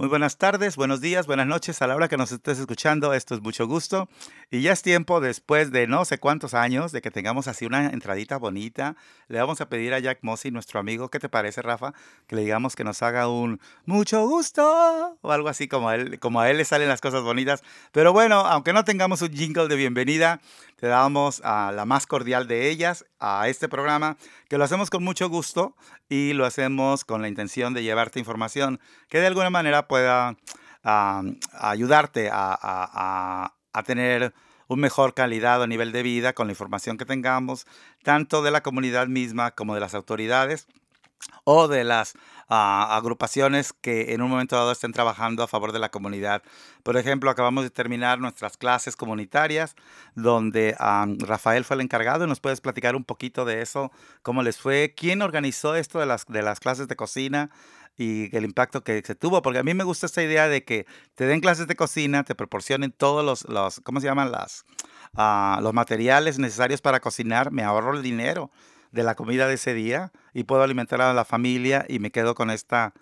Muy buenas tardes, buenos días, buenas noches a la hora que nos estés escuchando. Esto es mucho gusto. Y ya es tiempo, después de no sé cuántos años, de que tengamos así una entradita bonita. Le vamos a pedir a Jack Mossy, nuestro amigo, ¿qué te parece, Rafa? Que le digamos que nos haga un mucho gusto o algo así como a él, como a él le salen las cosas bonitas. Pero bueno, aunque no tengamos un jingle de bienvenida, te damos a la más cordial de ellas a este programa, que lo hacemos con mucho gusto y lo hacemos con la intención de llevarte información que de alguna manera pueda ayudarte a, tener un mejor calidad o nivel de vida con la información que tengamos, tanto de la comunidad misma como de las autoridades o de las agrupaciones que en un momento dado estén trabajando a favor de la comunidad. Por ejemplo, acabamos de terminar nuestras clases comunitarias, donde Rafael fue el encargado. Nos puedes platicar un poquito de eso, cómo les fue, quién organizó esto de las clases de cocina y el impacto que se tuvo, porque a mí me gusta esta idea de que te den clases de cocina, te proporcionen todos los, los ¿cómo se llaman? Las, ah, los materiales necesarios para cocinar, me ahorro el dinero de la comida de ese día y puedo alimentar a la familia y me quedo con esta,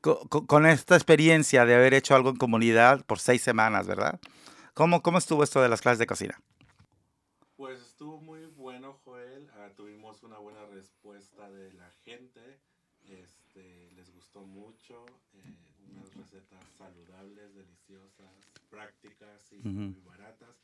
con, esta experiencia de haber hecho algo en comunidad por seis semanas, ¿verdad? ¿Cómo, cómo estuvo esto de las clases de cocina? Pues estuvo muy bueno, Joel. Ah, tuvimos una buena respuesta de la gente. Gustó mucho. Eh, unas recetas saludables, deliciosas, prácticas y muy baratas.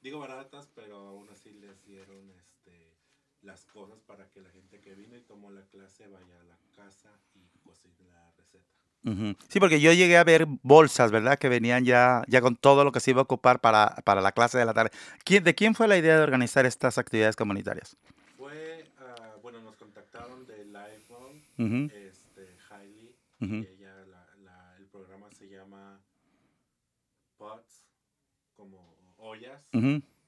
Digo baratas, pero aún así les dieron este, las cosas para que la gente que vino y tomó la clase vaya a la casa y cocine la receta. Sí, porque yo llegué a ver bolsas, ¿verdad? Que venían ya, ya con todo lo que se iba a ocupar para, para la clase de la tarde. ¿Quién, ¿De quién fue la idea de organizar estas actividades comunitarias? Fue, ah, bueno, nos contactaron de Lifelong, este, Ella, la, el programa se llama Pots, como ollas.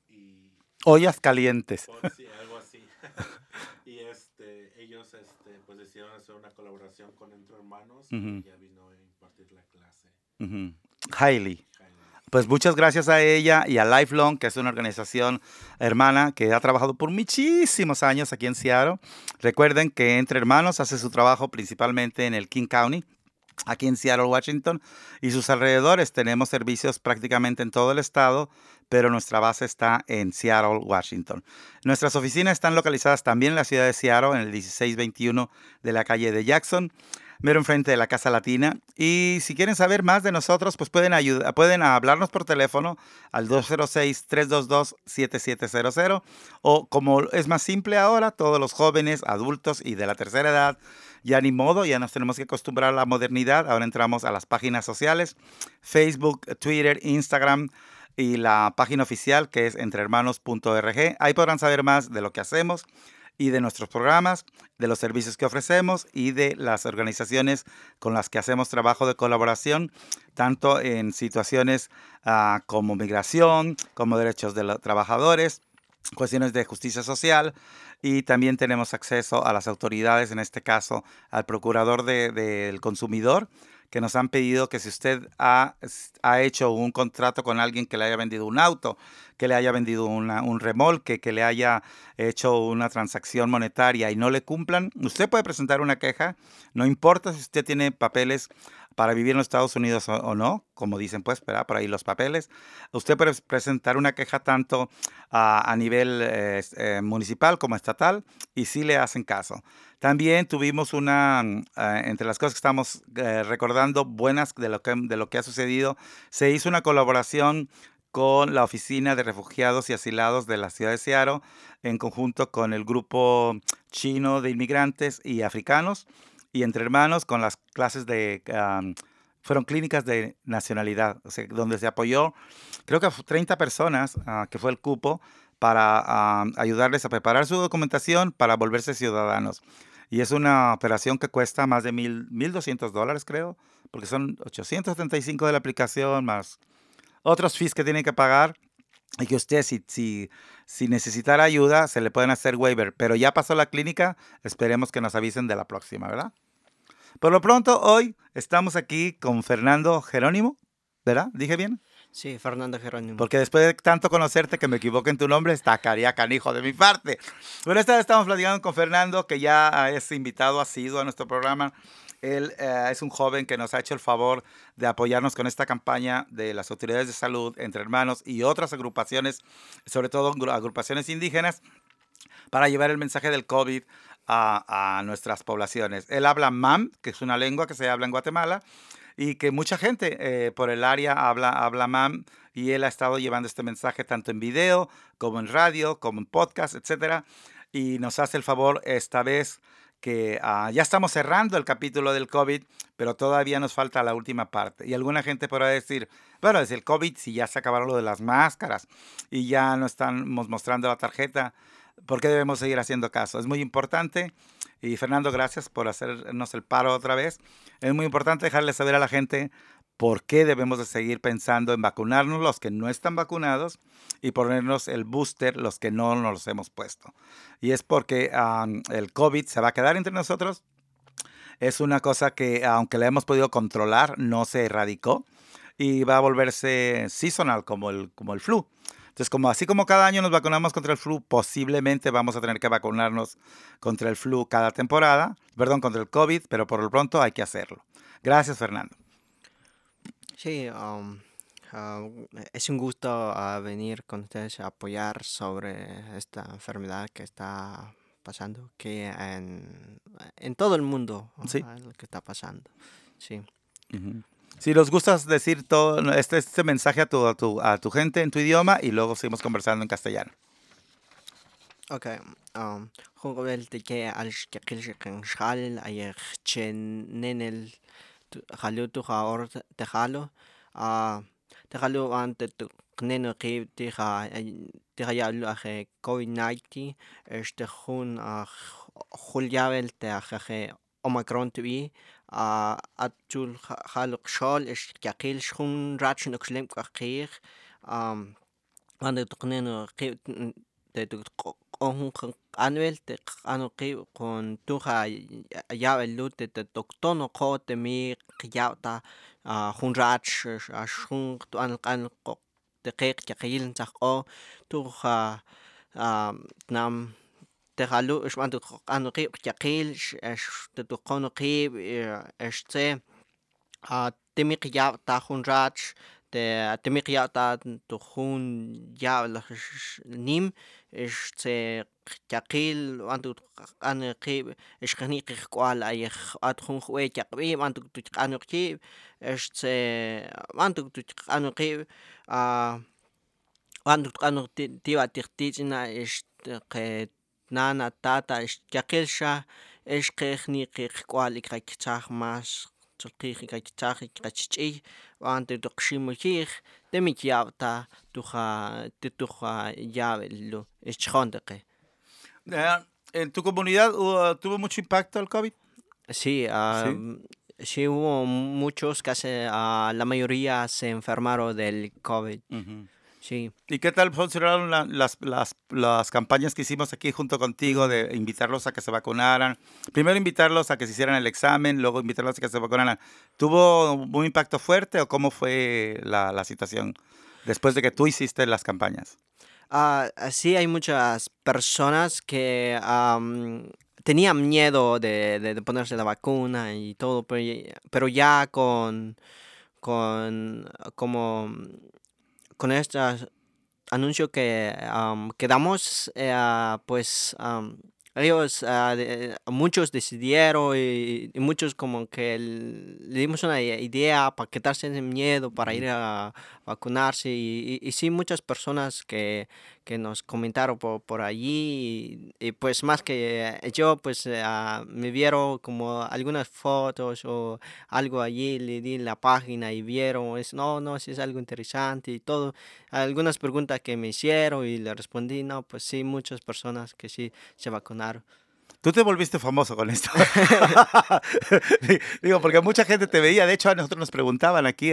y, ollas calientes. sí, algo así. y este, ellos este, pues decidieron hacer una colaboración con Entre Hermanos y ya vino a impartir la clase. Hailey. Pues muchas gracias a ella y a Lifelong, que es una organización hermana que ha trabajado por muchísimos años aquí en Seattle. Recuerden que Entre Hermanos hace su trabajo principalmente en el King County, aquí en Seattle, Washington, y sus alrededores. Tenemos servicios prácticamente en todo el estado, pero nuestra base está en Seattle, Washington. Nuestras oficinas están localizadas también en la ciudad de Seattle, en el 1621 de la calle de Jackson, mero enfrente de la Casa Latina. Y si quieren saber más de nosotros, pues pueden, ayudar, pueden hablarnos por teléfono al 206-322-7700 o como es más simple ahora, todos los jóvenes, adultos y de la tercera edad, ya ni modo, ya nos tenemos que acostumbrar a la modernidad. Ahora entramos a las páginas sociales, Facebook, Twitter, Instagram, y la página oficial que es entrehermanos.org. Ahí podrán saber más de lo que hacemos y de nuestros programas, de los servicios que ofrecemos y de las organizaciones con las que hacemos trabajo de colaboración, tanto en situaciones ah, como migración, como derechos de los trabajadores, cuestiones de justicia social y también tenemos acceso a las autoridades, en este caso al procurador del consumidor, que nos han pedido que si usted ha, ha, hecho un contrato con alguien que le haya vendido un auto, que le haya vendido un remolque, que le haya hecho una transacción monetaria y no le cumplan, usted puede presentar una queja, no importa si usted tiene papeles para vivir en los Estados Unidos o, no, como dicen, pues, espera por ahí los papeles. Usted puede presentar una queja tanto a nivel eh, eh, municipal como estatal y sí le hacen caso. También tuvimos una, eh, entre las cosas que estamos recordando buenas de lo, que, de lo que ha sucedido, se hizo una colaboración con la Oficina de Refugiados y Asilados de la ciudad de Seattle, en conjunto con el grupo chino de inmigrantes y africanos y entre hermanos con las clases de... fueron clínicas de nacionalidad, donde se apoyó, creo que 30 personas, ah, que fue el cupo, para ayudarles a preparar su documentación para volverse ciudadanos. Y es una operación que cuesta más de mil, 1.200 dólares, creo, porque son 875 de la aplicación, más otros fees que tienen que pagar. Y que usted, si, si, si necesitara ayuda, se le pueden hacer waiver. Pero ya pasó la clínica, esperemos que nos avisen de la próxima, ¿verdad? Por lo pronto, hoy estamos aquí con Fernando Jerónimo, ¿verdad? ¿Dije bien? Sí, Fernando Jerónimo. Porque después de tanto conocerte que me equivoque en tu nombre, estacaría canijo de mi parte. Bueno, esta vez estamos platicando con Fernando, que ya es invitado, ha sido a nuestro programa. Él eh, es un joven que nos ha hecho el favor de apoyarnos con esta campaña de las autoridades de salud, entre hermanos y otras agrupaciones, sobre todo agrupaciones indígenas, para llevar el mensaje del COVID a, nuestras poblaciones. Él habla MAM, que es una lengua que se habla en Guatemala, y que mucha gente eh, por el área habla, habla MAM, y él ha estado llevando este mensaje tanto en video, como en radio, como en podcast, etcétera, y nos hace el favor esta vez que ah, ya estamos cerrando el capítulo del COVID, pero todavía nos falta la última parte. Y alguna gente podrá decir, bueno, es el COVID, si ya se acabaron lo de las máscaras y ya no estamos mostrando la tarjeta, ¿por qué debemos seguir haciendo caso? Es muy importante. Y Fernando, gracias por hacernos el paro otra vez. Es muy importante dejarle saber a la gente por qué debemos de seguir pensando en vacunarnos los que no están vacunados y ponernos el booster los que no nos los hemos puesto. Y es porque el COVID se va a quedar entre nosotros. Es una cosa que aunque la hemos podido controlar, no se erradicó y va a volverse seasonal como el, como el flu. Entonces, como así como cada año nos vacunamos contra el flu, posiblemente vamos a tener que vacunarnos contra el flu cada temporada, perdón, contra el COVID, pero por lo pronto hay que hacerlo. Gracias, Fernando. Sí, um, uh, es un gusto uh, venir con ustedes a apoyar sobre esta enfermedad que está pasando, que en, en todo el mundo sí. lo que está pasando. Sí. Si nos gustas decir todo este, este mensaje a tu, a, tu, a tu gente en tu idioma y luego seguimos conversando en castellano. Ok. Um, jalo a te jalo ante tu kneno ki te ja te ja lo a covid 19 este jun a juliavel te a je omicron tu a atul jalo shol es yakil shun ratchen oxlem kakir um ande tu kneno ki te tu con annuel te ano ki con tu ja ya el lute te toktono ko te mi ya ta hun rach a shun tu an kan ko te kek ya kil ta o tu ja nam تخلو اش عندو قانو قيب قيل اش تدقونو قيب اش تسي تمي قياب تاخون راتش те теми кията тухун явла ним. Иш це кякил анту ан киб иш кани кикуал аях атхун хуэ кякби анту туч кану киб иш це анту туч кану киб а анту кану тива тихтична иш кэ a antu tuqanu tiba tiqtichna este qe nana tata yakil xa ixqejni qiqwal iqachaj mas tsulqij iqachaj iqachch'iy antu tuqximujij temi yabta tuja tuja llave lo eschondeque ¿En tu comunidad tuvo mucho impacto el COVID? Sí, ¿Sí? hubo muchos, casi la mayoría se enfermaron del COVID. Sí. ¿Y qué tal funcionaron la, las, las, las, campañas que hicimos aquí junto contigo de invitarlos a que se vacunaran? Primero invitarlos a que se hicieran el examen, luego invitarlos a que se vacunaran. ¿Tuvo un impacto fuerte o cómo fue la, la situación después de que tú hiciste las campañas? Uh, sí, hay muchas personas que um, tenían miedo de, de, de, ponerse la vacuna y todo, pero, pero ya con, con como con este anuncio que um, quedamos, eh, pues um, ellos, uh, de, muchos decidieron y, y, muchos como que le dimos una idea para quitarse ese miedo, para ir a vacunarse y, y, y sí, muchas personas que, que nos comentaron por, por allí y, pues más que yo pues uh, me vieron como algunas fotos o algo allí, le di la página y vieron, es, no, no, si es algo interesante y todo, algunas preguntas que me hicieron y le respondí, no, pues sí, muchas personas que sí se vacunaron. Tú te volviste famoso con esto. Digo, porque mucha gente te veía. De hecho, a nosotros nos preguntaban aquí,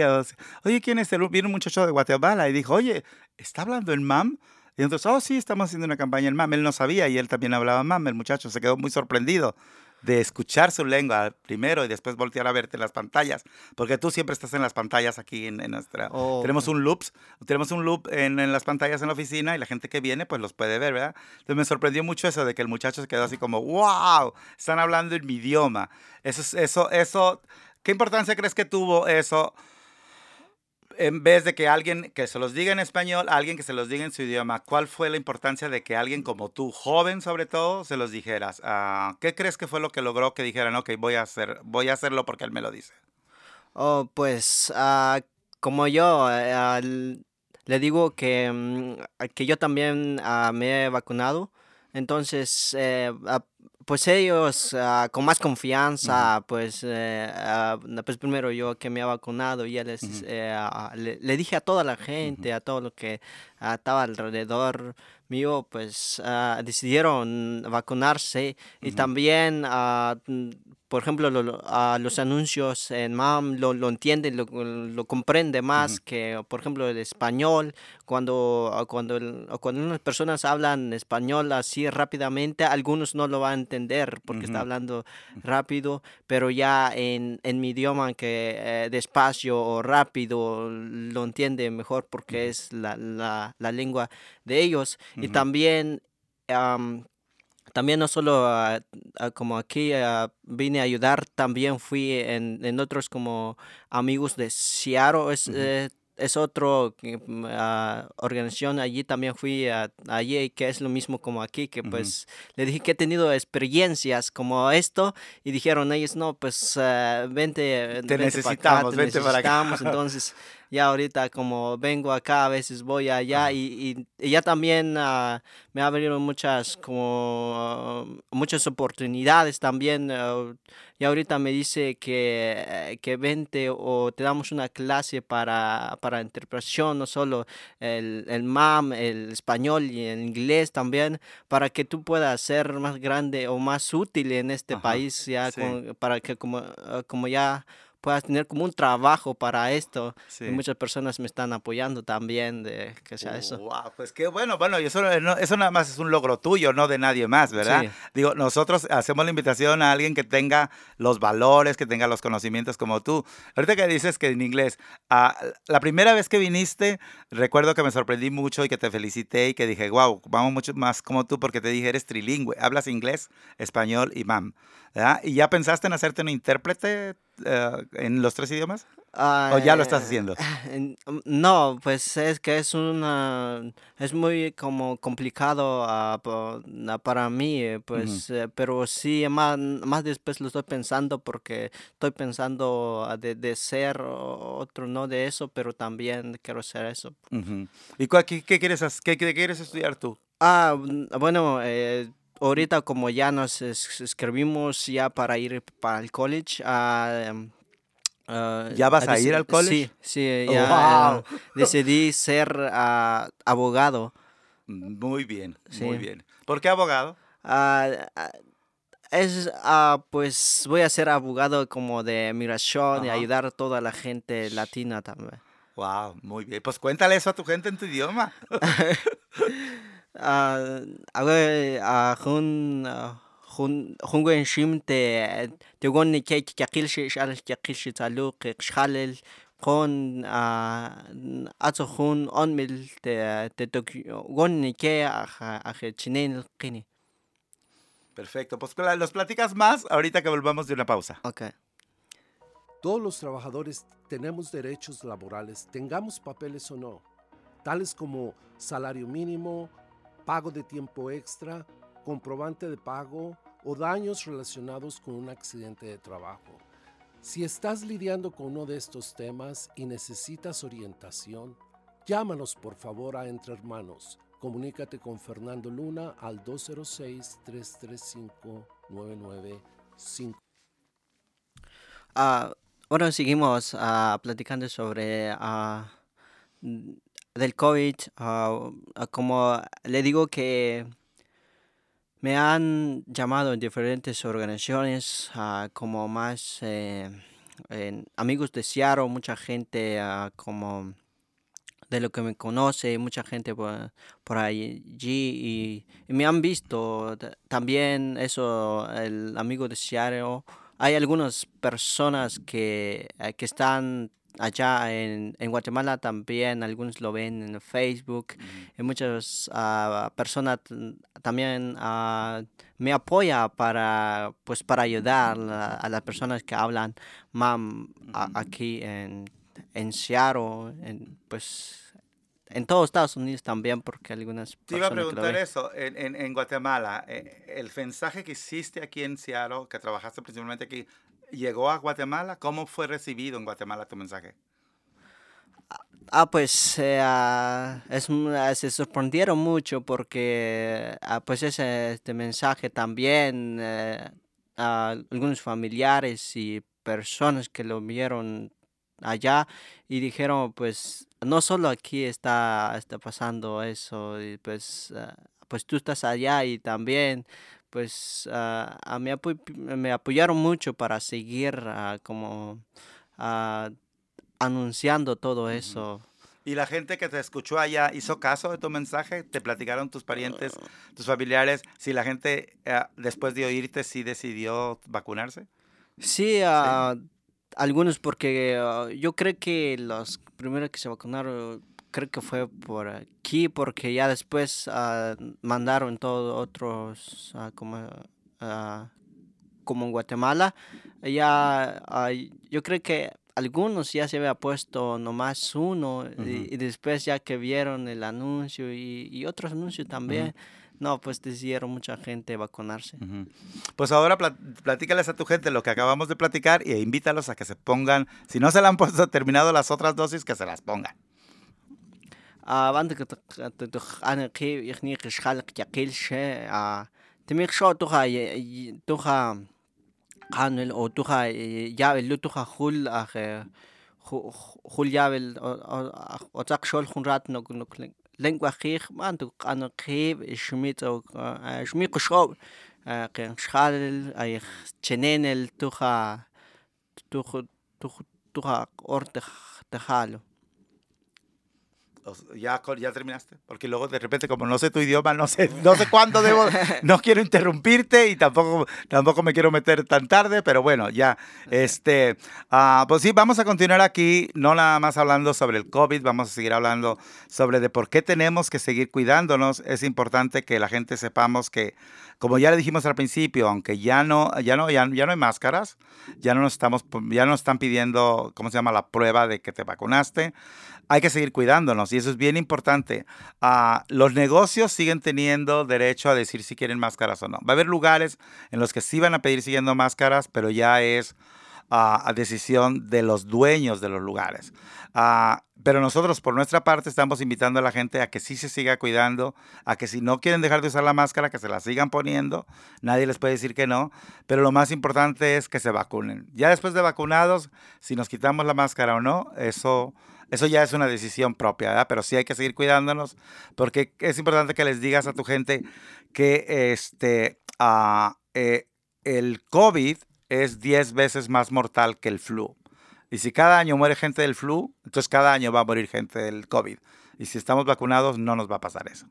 oye, ¿quién es el? Vino un muchacho de Guatemala y dijo, oye, ¿está hablando el MAM? Y nosotros, oh, sí, estamos haciendo una campaña en MAM. Él no sabía y él también hablaba MAM. El muchacho se quedó muy sorprendido. de escuchar su lengua primero y después voltear a verte en las pantallas, porque tú siempre estás en las pantallas aquí en, en nuestra... Oh, Tenemos un loops, tenemos un loop en, en las pantallas en la oficina y la gente que viene pues los puede ver, ¿verdad? Entonces me sorprendió mucho eso de que el muchacho se quedó así como, wow, están hablando en mi idioma. Eso, es- eso, eso, ¿qué importancia crees que tuvo eso? En vez de que alguien que se los diga en español, alguien que se los diga en su idioma, ¿cuál fue la importancia de que alguien como tú, joven sobre todo, se los dijeras? Ah, ¿Qué crees que fue lo que logró que dijeran, ok, voy a, hacer, voy a hacerlo porque él me lo dice? Oh, pues ah, como yo eh, le digo que, mm, que yo también ah, me he vacunado, entonces eh, pues ellos ah, con más confianza, pues, eh, ah, na- pues primero yo que me he vacunado, ya les, Ujú. eh, ah, le, le dije a toda la gente, a todo lo que estaba alrededor mío, pues decidieron vacunarse y también, mm, por ejemplo, lo- lo- los anuncios en MAM lo, lo entienden, lo, lo comprende más que, por ejemplo, el español. Cuando, cuando, cuando unas personas hablan español así rápidamente, algunos no lo van a entender porque está hablando rápido, pero ya en, en mi idioma que eh, despacio o rápido lo entiende mejor porque es la, la, la lengua de ellos. Y también, am, también no solo como aquí ah, vine a ayudar, también fui en, en otros como amigos de Seattle, es, eh, es otro ah, organización allí, también fui a- allí, que es lo mismo como aquí, que pues le dije que he tenido experiencias como esto y dijeron ellos, no, pues ah, vente, Te vente para acá, necesitamos, te vente para acá. necesitamos, entonces ya ahorita como vengo acá, a veces voy allá y, y- y ya también ah, me ha muchas como muchas oportunidades también. ah, y ahorita me dice que, que vente o te damos una clase para, para interpretación, no solo el, el MAM, el español y el inglés también, para que tú puedas ser más grande o más útil en este Ajá, país, ya sí. con- para que como, ah, como ya puedas tener como un trabajo para esto. Y Sí. muchas personas me están apoyando también de que sea eso. Wow, pues qué bueno. Bueno, y eso, no- eso nada más es un logro tuyo, no de nadie más, ¿verdad? Sí. Digo, nosotros hacemos la invitación a alguien que tenga los valores, que tenga los conocimientos como tú. Ahorita que dices que en inglés, ah, la primera vez que viniste, recuerdo que me sorprendí mucho y que te felicité y que dije, wow, vamos mucho más como tú porque te dije, eres trilingüe, hablas inglés, español y mam. ¿Verdad? ¿Y ya pensaste en hacerte un intérprete eh, en los tres idiomas? ¿O ya lo estás Ah, haciendo? en- um, No, pues es que es una es muy como complicado ah, na- para mí, eh, pues, eh, pero sí más, más después lo estoy pensando porque estoy pensando ah, de, de ser otro, no de eso, pero también quiero ser eso. Ujú. ¿Y cuál- qué, qué quieres, qué, qué quieres estudiar tú? Ah, bueno, eh, ahorita como ya nos es- escribimos ya para ir para el college, em, ah, ¿Ya vas a ir al college? Sí, sí, Oh, ya wow. decidí ser ah, abogado. Muy bien, muy Sí. bien. ¿Por qué abogado? Ah, es, ah, pues voy a ser abogado como de migración y ayudar a toda la gente latina también. Wow, muy bien. Pues cuéntale eso a tu gente en tu idioma. aga jun jun wnxim tewan kekaqil xe'xa'l kekaqil xitzaluuj qe qxjalel qoon atzo jun o'nmil te'tokyonike aj chinen lq'ini Perfecto, pues los platicas más ahorita que volvamos de una pausa. Ok. Todos los trabajadores tenemos derechos laborales, tengamos papeles o no, tales como salario mínimo, pago de tiempo extra, comprobante de pago o daños relacionados con un accidente de trabajo. Si estás lidiando con uno de estos temas y necesitas orientación, llámanos por favor a Entre Hermanos. Comunícate con Fernando Luna al 206-335-995. Ah, bueno, seguimos ah, platicando sobre n- del COVID. como le digo que me han llamado en diferentes organizaciones, como más eh, amigos de Seattle, mucha gente como de lo que me conoce, mucha gente por, por allí y, me han visto ta- también eso, el amigo de Seattle. Hay algunas personas que, eh, que están allá en, en Guatemala también, algunos lo ven en Facebook y muchas ah, personas también ah, me apoya para pues para ayudar a, a las personas que hablan mam aquí en, en Seattle, en, pues en todos Estados Unidos también porque algunas Te iba a personas preguntar eso, en, en- en Guatemala, eh, el mensaje que hiciste aquí en Seattle, que trabajaste principalmente aquí, ¿llegó a Guatemala? ¿Cómo fue recibido en Guatemala tu mensaje? Ah, pues eh, ah, ah, se sorprendieron mucho porque ah, pues ese este mensaje también eh, a algunos familiares y personas que lo vieron allá y dijeron pues no solo aquí está, está pasando eso y pues pues tú estás allá y también pues ah, a mí me apoyaron mucho para seguir ah, como ah, anunciando todo eso. ¿Y la gente que te escuchó allá hizo caso de tu mensaje? ¿Te platicaron tus parientes, tus familiares, si la gente después de oírte sí decidió vacunarse? Sí, ah, algunos porque yo creo que los primeros que se vacunaron creo que fue por aquí porque ya después ah, mandaron todos otros ah, como ah, como en Guatemala ya yo creo que algunos ya se había puesto nomás uno y- Ujú. y, después ya que vieron el anuncio y, y otros anuncios también no pues decidieron mucha gente vacunarse Ujú. Pues ahora plat- platícales a tu gente lo que acabamos de platicar e invítalos a que se pongan, si no se le han puesto terminado las otras dosis, que se las pongan. Авандаг аныкъи yajnij qe xjal qyaqil xe a tinmij xo' tuj tuj qanb'el o tuj yab'elul tuj ajul aj jul yab'el otzaq xol jun raat nok len k'waj qiij b'an tuq'an qiib' xmitz' xmij quxq'oob' qen xjal chenen el tuj tuj tuj tuj aq'or tejalo. ¿Ya, ya terminaste? Porque luego de repente, como no sé tu idioma, no sé, no sé cuándo debo, no quiero interrumpirte y tampoco, tampoco me quiero meter tan tarde, pero bueno, ya. Este, ah, pues sí, vamos a continuar aquí, no nada más hablando sobre el COVID, vamos a seguir hablando sobre de por qué tenemos que seguir cuidándonos. Es importante que la gente sepamos que, como ya le dijimos al principio, aunque ya no, ya no, ya, ya no hay máscaras, ya no nos estamos, ya no están pidiendo, ¿cómo se llama? La prueba de que te vacunaste hay que seguir cuidándonos y eso es bien importante. Ah, los negocios siguen teniendo derecho a decir si quieren máscaras o no. Va a haber lugares en los que sí van a pedir siguiendo máscaras, pero ya es a decisión de los dueños de los lugares. Ah, pero nosotros por nuestra parte estamos invitando a la gente a que sí se siga cuidando, a que si no quieren dejar de usar la máscara, que se la sigan poniendo. Nadie les puede decir que no, pero lo más importante es que se vacunen. Ya después de vacunados, si nos quitamos la máscara o no, eso eso ya es una decisión propia, ¿verdad? Pero sí hay que seguir cuidándonos porque es importante que les digas a tu gente que este, ah, eh, el COVID es 10 veces más mortal que el flu. Y si cada año muere gente del flu, entonces cada año va a morir gente del COVID. Y si estamos vacunados, no nos va a pasar eso.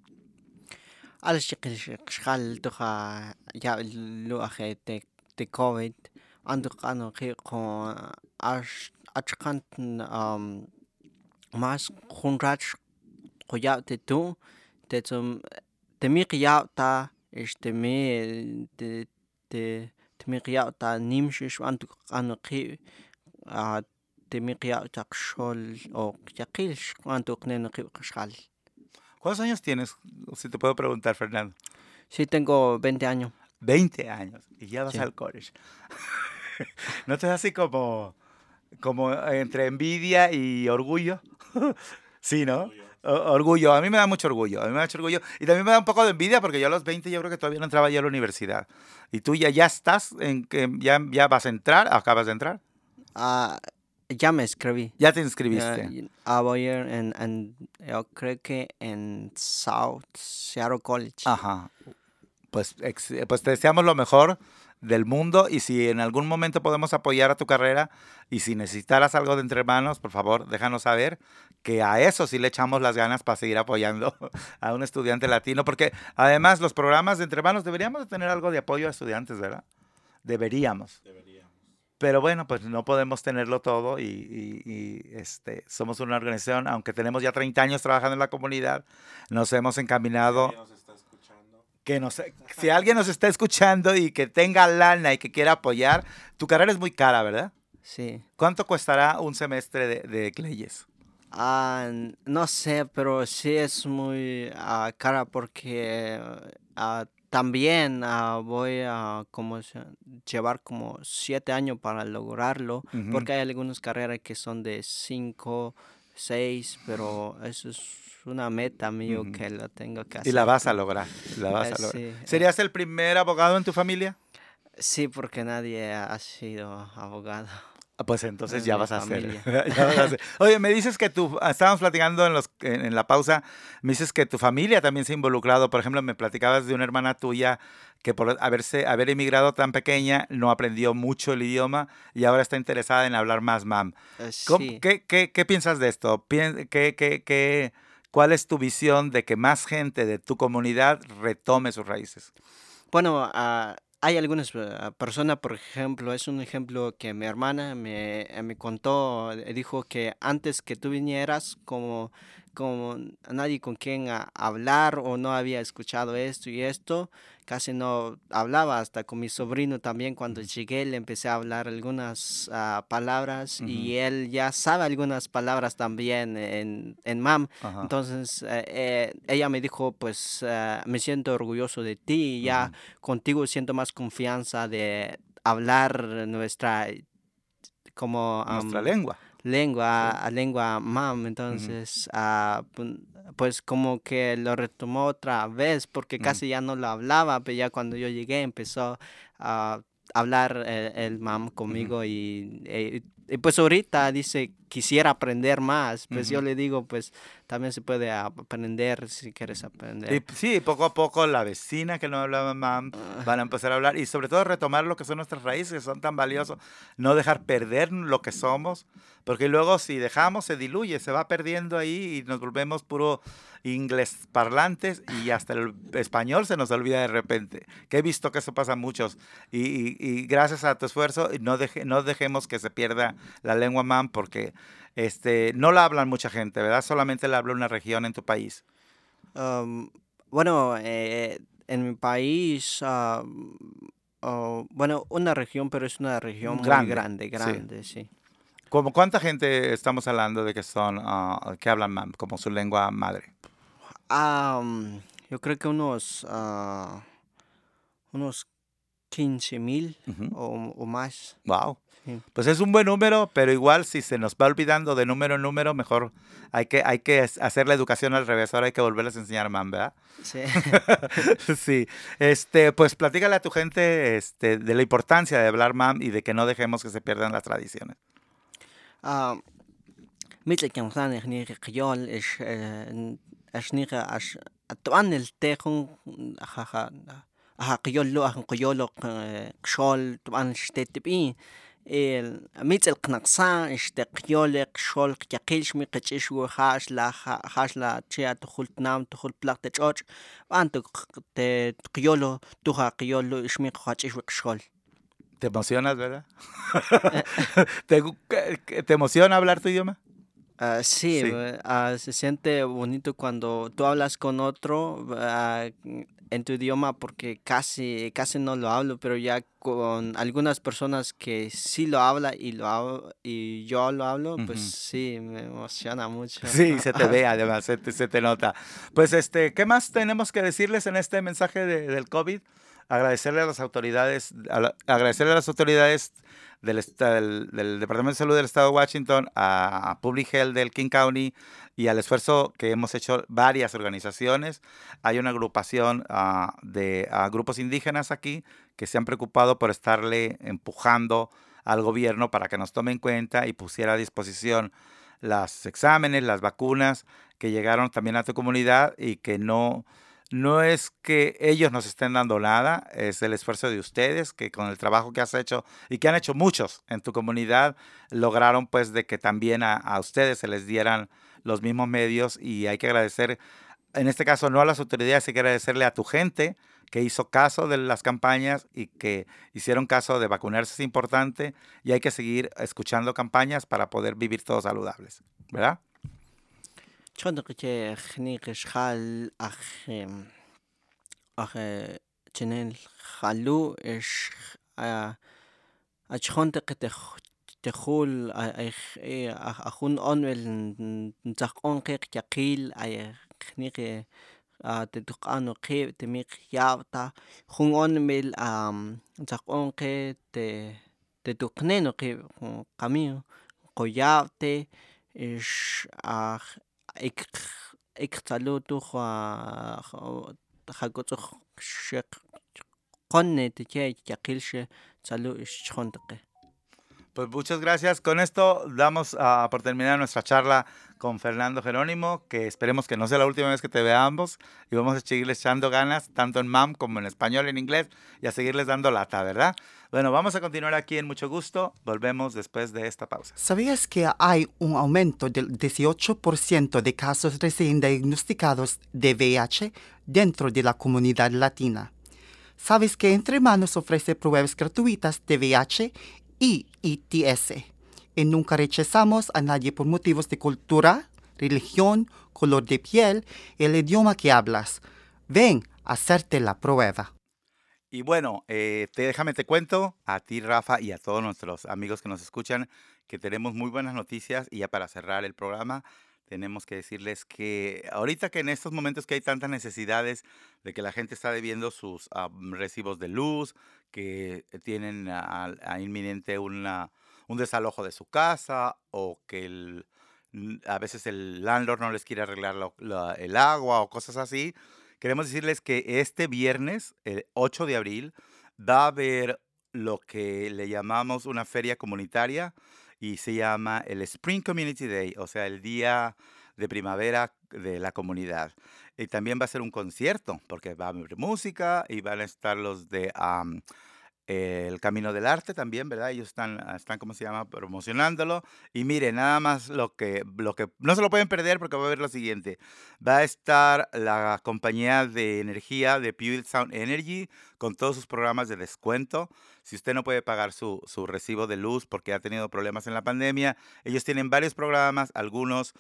Ta o shal ¿Cuántos años tienes? Si te puedo preguntar, Fernando. Sí, tengo 20 años. 20 años y ya vas Sí. al college. ¿No te da así como, como entre envidia y orgullo? sí, ¿no? Orgullo, a mí me da mucho orgullo, a mí me da mucho orgullo. Y también me da un poco de envidia porque yo a los 20 yo creo que todavía no entraba yo a la universidad. Y tú ya, ya estás, en que ya, ya vas a entrar, acabas de entrar, Ah, ya me escribí. ya te inscribiste. ah, voy a ir en, en- yo creo que en South Seattle College. Ajá. Pues, ex- pues te deseamos lo mejor. Del mundo y si en algún momento podemos apoyar a tu carrera y si necesitaras algo de entre manos, por favor, déjanos saber que a eso sí le echamos las ganas para seguir apoyando a un estudiante latino, porque además los programas de entre manos deberíamos de tener algo de apoyo a estudiantes, ¿verdad? Deberíamos. Deberíamos. Pero bueno, pues no podemos tenerlo todo y, y- y, este, somos una organización, aunque tenemos ya 30 años trabajando en la comunidad, nos hemos encaminado. Que nos, si alguien nos está escuchando y que tenga lana y que quiera apoyar, tu carrera es muy cara, ¿verdad? Sí. ¿Cuánto costará un semestre de, de leyes? Ah, no sé, pero sí es muy ah, cara porque ah, también voy a como llevar como siete años para lograrlo, porque hay algunas carreras que son de cinco, seis, pero eso es una meta mío que la tengo que hacer. Y la vas a lograr, la vas Eh, a lograr. sí, eh. ¿Serías el primer abogado en tu familia? Sí, porque nadie ha sido abogado. Ah, Pues entonces En ya vas a hacer. familia. ya vas a hacer. Oye, me dices que tú, estábamos platicando en, los, en, en la pausa, me dices que tu familia también se ha involucrado. Por ejemplo, me platicabas de una hermana tuya que por haberse, haber emigrado tan pequeña no aprendió mucho el idioma y ahora está interesada en hablar más mam. Eh, ¿Cómo- sí. qué, qué- qué piensas de esto? Qué- qué- qué- ¿Cuál es tu visión de que más gente de tu comunidad retome sus raíces? Bueno, ah, hay algunas ah, personas, por ejemplo, es un ejemplo que mi hermana me, eh, me contó, dijo que antes que tú vinieras, como, como nadie con quien a- hablar o no había escuchado esto y esto, casi no hablaba, hasta con mi sobrino también, cuando llegué le empecé a hablar algunas ah, palabras y él ya sabe algunas palabras también en, en MAM. Ajá. Entonces, eh, eh, ella me dijo, pues eh, me siento orgulloso de ti y ya contigo siento más confianza de hablar nuestra como Nuestra am, lengua. a lengua mam. Entonces, pun- pues como que lo retomó otra vez porque Ujú. casi ya no lo hablaba, pero ya cuando yo llegué empezó a hablar eh, el mam conmigo y, eh, y pues ahorita dice quisiera aprender más, pues yo Ujú. le digo pues también se puede aprender si quieres aprender. Y sí, poco a poco la vecina que no hablaba mam van a empezar a hablar y sobre todo retomar lo que son nuestras raíces, que son tan valiosos, no dejar perder lo que somos, porque luego si dejamos se diluye, se va perdiendo ahí y nos volvemos puro inglés parlantes y hasta el español se nos olvida de repente, que he visto que eso pasa a muchos y, y- y gracias a tu esfuerzo no, deje, no dejemos que se pierda la lengua mam porque este, no la hablan mucha gente, ¿verdad? Solamente la habla una región en tu país. Um, bueno, eh, en mi país, ah, oh, bueno, una región, pero es una región muy Grande, grande, sí. grande, sí. ¿Cómo cuánta gente estamos hablando de que son, ah, que hablan mam como su lengua madre? Mm, yo creo que unos, ah, unos 15 mil o, o más. Wow. Sí. Pues es un buen número, pero igual si se nos va olvidando de número en número, mejor hay que, hay que hacer la educación al revés. Ahora hay que volverles a enseñar mam, ¿verdad? Sí. sí. Este, pues platícale a tu gente este, de la importancia de hablar mam y de que no dejemos que se pierdan las tradiciones. Ah, مثل كان ثاني هني قيول إش إش نيخا أش طبعا التاخن أخا أخا قيول لو أخن قيولو قشول طبعا شتت بإيه مثل قنقصان إش قيول قشول قيقيل شمي قتش و خاش لا خاش لا تشيا تخل تنام تخل بلاق تشوش وأنت قيولو توها قيولو إشمي قاتش قشول ¿Te emocionas, verdad? ¿Te, gu- que- ¿Te emociona hablar tu idioma? Ah, sí, Sí. ah, se siente bonito cuando tú hablas con otro ah, en tu idioma porque casi, casi no lo hablo, pero ya con algunas personas que sí lo habla y lo hab- y yo lo hablo, pues sí, me emociona mucho. Sí, se te ve además, se te, se te nota. Pues este, ¿qué más tenemos que decirles en este mensaje de- del COVID? Agradecerle a las autoridades, agradecerle a las autoridades del, del, del Departamento de Salud del Estado de Washington, a, Public Health del King County y al esfuerzo que hemos hecho varias organizaciones. Hay una agrupación ah, de ah, grupos indígenas aquí que se han preocupado por estarle empujando al gobierno para que nos tome en cuenta y pusiera a disposición los exámenes, las vacunas que llegaron también a tu comunidad y que no no es que ellos nos estén dando nada, es el esfuerzo de ustedes que con el trabajo que has hecho y que han hecho muchos en tu comunidad, lograron pues de que también a, a ustedes se les dieran los mismos medios y hay que agradecer, en este caso no a las autoridades, hay que agradecerle a tu gente que hizo caso de las campañas y que hicieron caso de vacunarse es importante y hay que seguir escuchando campañas para poder vivir todos saludables, ¿verdad? Yo xtq'ee jnik xjaal aj aj cha'neem jaluu' achjon tejuul ajun on b'el ntzajk'on qe qyaqiil jnik tetuq'an wu qiib' tinmit qyaab' taj jun on b'el ntzajk'on qe tetuq'nen wu qiib' jun kamiin jun qoyaab' te' ix aj ик ик талуутуха хагоцох шек конне тече якилше талу ишхонтеке Pues muchas gracias. Con esto damos uh, por terminar nuestra charla con Fernando Jerónimo, que esperemos que no sea la última vez que te veamos y vamos a seguirles echando ganas, tanto en MAM como en español en inglés, y a seguirles dando lata, ¿verdad? Bueno, vamos a continuar aquí en mucho gusto. Volvemos después de esta pausa. ¿Sabías que hay un aumento del 18% de casos recién diagnosticados de VIH dentro de la comunidad latina? ¿Sabes que Entre Manos ofrece pruebas gratuitas de VIH y ITS. Y nunca rechazamos a nadie por motivos de cultura, religión, color de piel, el idioma que hablas. Ven a hacerte la prueba. Y bueno, eh, te, déjame te cuento a ti, Rafa, y a todos nuestros amigos que nos escuchan, que tenemos muy buenas noticias. Y ya para cerrar el programa, tenemos que decirles que ahorita que en estos momentos que hay tantas necesidades de que la gente está debiendo sus um, recibos de luz, que tienen a, a inminente una, un desalojo de su casa o que el, a veces el landlord no les quiere arreglar la, la, el agua o cosas así, queremos decirles que este viernes, el 8 de abril, va a haber lo que le llamamos una feria comunitaria y se llama el Spring Community Day, o sea, el día de primavera de la comunidad. Y también va a ser un concierto, porque va a haber música y van a estar los de el Camino del Arte también, ¿verdad? Ellos están, están, ¿cómo se llama?, promocionándolo. Y mire, nada más lo que, lo que, no se lo pueden perder porque va a haber lo siguiente. Va a estar la compañía de energía de Puget Sound Energy con todos sus programas de descuento. Si usted no puede pagar su, su recibo de luz porque ha tenido problemas en la pandemia, ellos tienen varios programas, algunos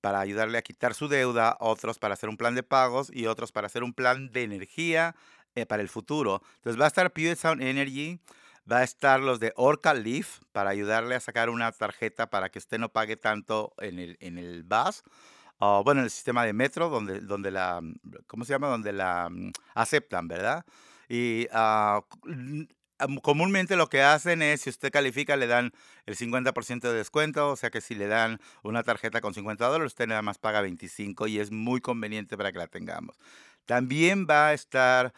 para ayudarle a quitar su deuda, otros para hacer un plan de pagos y otros para hacer un plan de energía eh, para el futuro. Entonces va a estar Puget Sound Energy, va a estar los de Orca Leaf para ayudarle a sacar una tarjeta para que usted no pague tanto en el, en el bus. o bueno, en el sistema de metro, donde, donde la, ¿cómo se llama? Donde la mm, aceptan, ¿verdad? Y uh, comúnmente lo que hacen es, si usted califica, le dan el 50% de descuento, o sea que si le dan una tarjeta con 50 dólares, usted nada más paga 25 y es muy conveniente para que la tengamos. También va a estar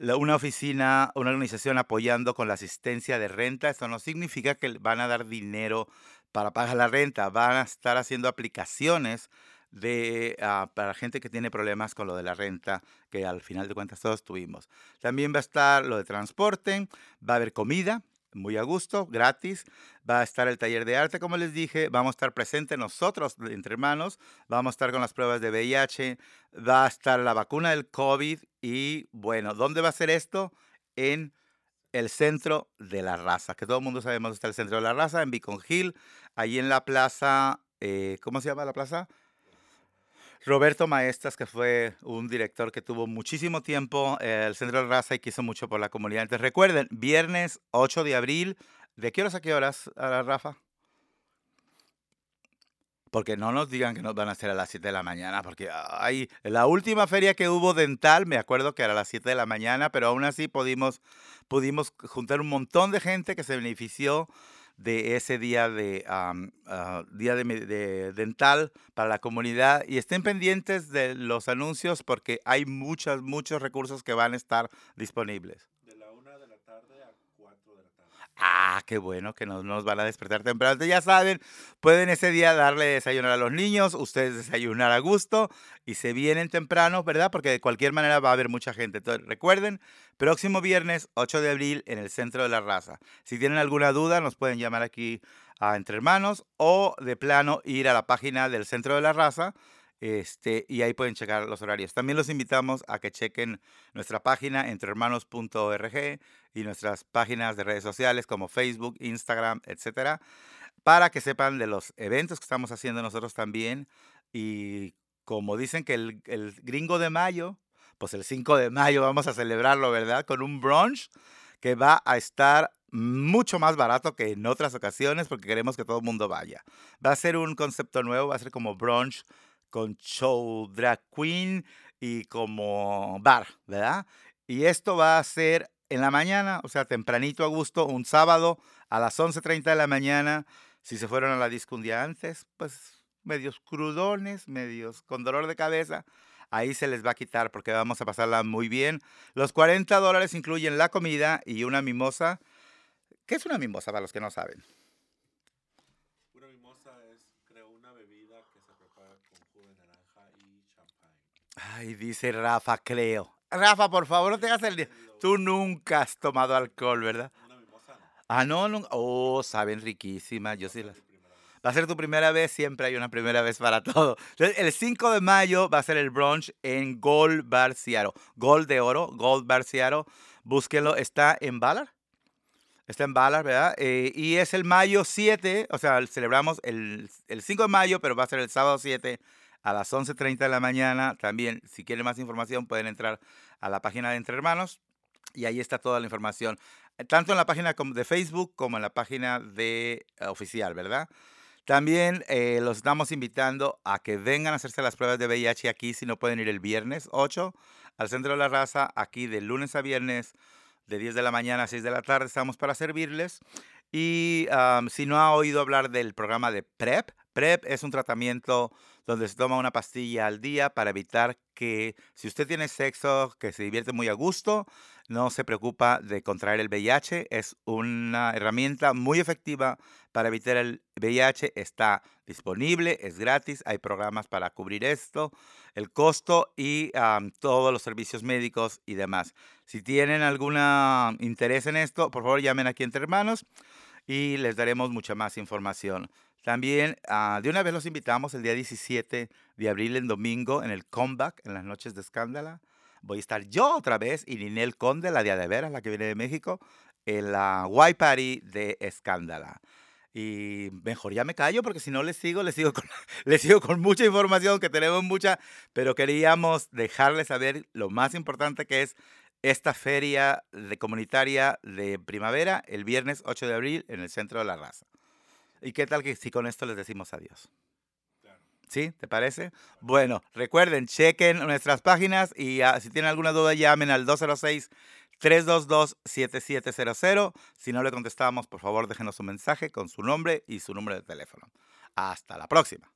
una oficina, una organización apoyando con la asistencia de renta. Eso no significa que van a dar dinero para pagar la renta, van a estar haciendo aplicaciones de, uh, para gente que tiene problemas con lo de la renta, que al final de cuentas todos tuvimos. También va a estar lo de transporte, va a haber comida, muy a gusto, gratis. Va a estar el taller de arte, como les dije. Vamos a estar presentes nosotros, entre hermanos. Vamos a estar con las pruebas de VIH. Va a estar la vacuna del COVID. Y bueno, ¿dónde va a ser esto? En el centro de la raza, que todo el mundo sabemos está el centro de la raza, en Beacon Hill, ahí en la plaza, eh, ¿cómo se llama la plaza? Roberto Maestas, que fue un director que tuvo muchísimo tiempo en el Centro de Raza y que hizo mucho por la comunidad. Entonces recuerden, viernes 8 de abril, ¿de qué horas a qué horas, Rafa? Porque no nos digan que nos van a hacer a las 7 de la mañana, porque hay la última feria que hubo dental, me acuerdo que era a las 7 de la mañana, pero aún así pudimos, pudimos juntar un montón de gente que se benefició de ese día de uh, día de, de, dental para la comunidad y estén pendientes de los anuncios porque hay muchos muchos recursos que van a estar disponibles. De la una de la tarde a 4 de la tarde. Ah, qué bueno que no nos van a despertar temprano. Ya saben, pueden ese día darle desayunar a los niños, ustedes desayunar a gusto y se vienen temprano, ¿verdad? Porque de cualquier manera va a haber mucha gente. Entonces, recuerden, próximo viernes 8 de abril en el Centro de la Raza. Si tienen alguna duda, nos pueden llamar aquí a Entre Hermanos o de plano ir a la página del Centro de la Raza este, y ahí pueden checar los horarios. También los invitamos a que chequen nuestra página entrehermanos.org y nuestras páginas de redes sociales como Facebook, Instagram, etcétera, para que sepan de los eventos que estamos haciendo nosotros también. Y como dicen que el, el gringo de mayo, pues el 5 de mayo vamos a celebrarlo, ¿verdad? Con un brunch que va a estar mucho más barato que en otras ocasiones porque queremos que todo el mundo vaya. Va a ser un concepto nuevo, va a ser como brunch con show drag queen y como bar, ¿verdad? Y esto va a ser en la mañana, o sea, tempranito a gusto, un sábado a las 11.30 de la mañana. Si se fueron a la disco un día antes, pues medios crudones, medios con dolor de cabeza, ahí se les va a quitar porque vamos a pasarla muy bien. Los 40 dólares incluyen la comida y una mimosa. ¿Qué es una mimosa para los que no saben? Una mimosa es, creo, una bebida que se prepara con jugo de naranja y champán. Ay, dice Rafa, creo. Rafa, por favor, no te hagas el día. Tú nunca has tomado alcohol, ¿verdad? Una mimosa no. Ah, no, no. Oh, saben riquísimas. Yo sí las. Va a ser tu primera vez, siempre hay una primera vez para todo. Entonces, el 5 de mayo va a ser el brunch en Gold Bar Seattle. Gold de oro, Gold Bar Seattle. Búsquenlo, está en Ballard. Está en Ballard, ¿verdad? Eh, y es el mayo 7, o sea, celebramos el, el 5 de mayo, pero va a ser el sábado 7 a las 11.30 de la mañana. También, si quieren más información, pueden entrar a la página de Entre Hermanos y ahí está toda la información, eh, tanto en la página de Facebook como en la página de eh, oficial, ¿verdad? También eh, los estamos invitando a que vengan a hacerse las pruebas de VIH aquí si no pueden ir el viernes 8 al Centro de la Raza, aquí de lunes a viernes, de 10 de la mañana a 6 de la tarde estamos para servirles. Y si no ha oído hablar del programa de PrEP, PrEP es un tratamiento donde se toma una pastilla al día para evitar que si usted tiene sexo, que se divierte muy a gusto, no se preocupa de contraer el VIH. Es una herramienta muy efectiva para evitar el VIH. Está disponible, es gratis, hay programas para cubrir esto, el costo y todos los servicios médicos y demás. Si tienen algún interés en esto, por favor llamen aquí entre hermanos y les daremos mucha más información. También ah, de una vez los invitamos el día 17 de abril en domingo en el Comeback, en las noches de Escándala. Voy a estar yo otra vez y Ninel Conde, la de de veras, la que viene de México, en la White Party de Escándala. Y mejor ya me callo porque si no les sigo, les sigo con, les sigo con mucha información, que tenemos mucha, pero queríamos dejarles saber lo más importante que es esta feria de comunitaria de primavera el viernes 8 de abril en el Centro de la Raza. ¿Y qué tal que si con esto les decimos adiós? ¿Sí? ¿Te parece? Bueno, recuerden, chequen nuestras páginas y ah, si tienen alguna duda llamen al 206-322-7700. Si no le contestamos, por favor déjenos un mensaje con su nombre y su número de teléfono. Hasta la próxima.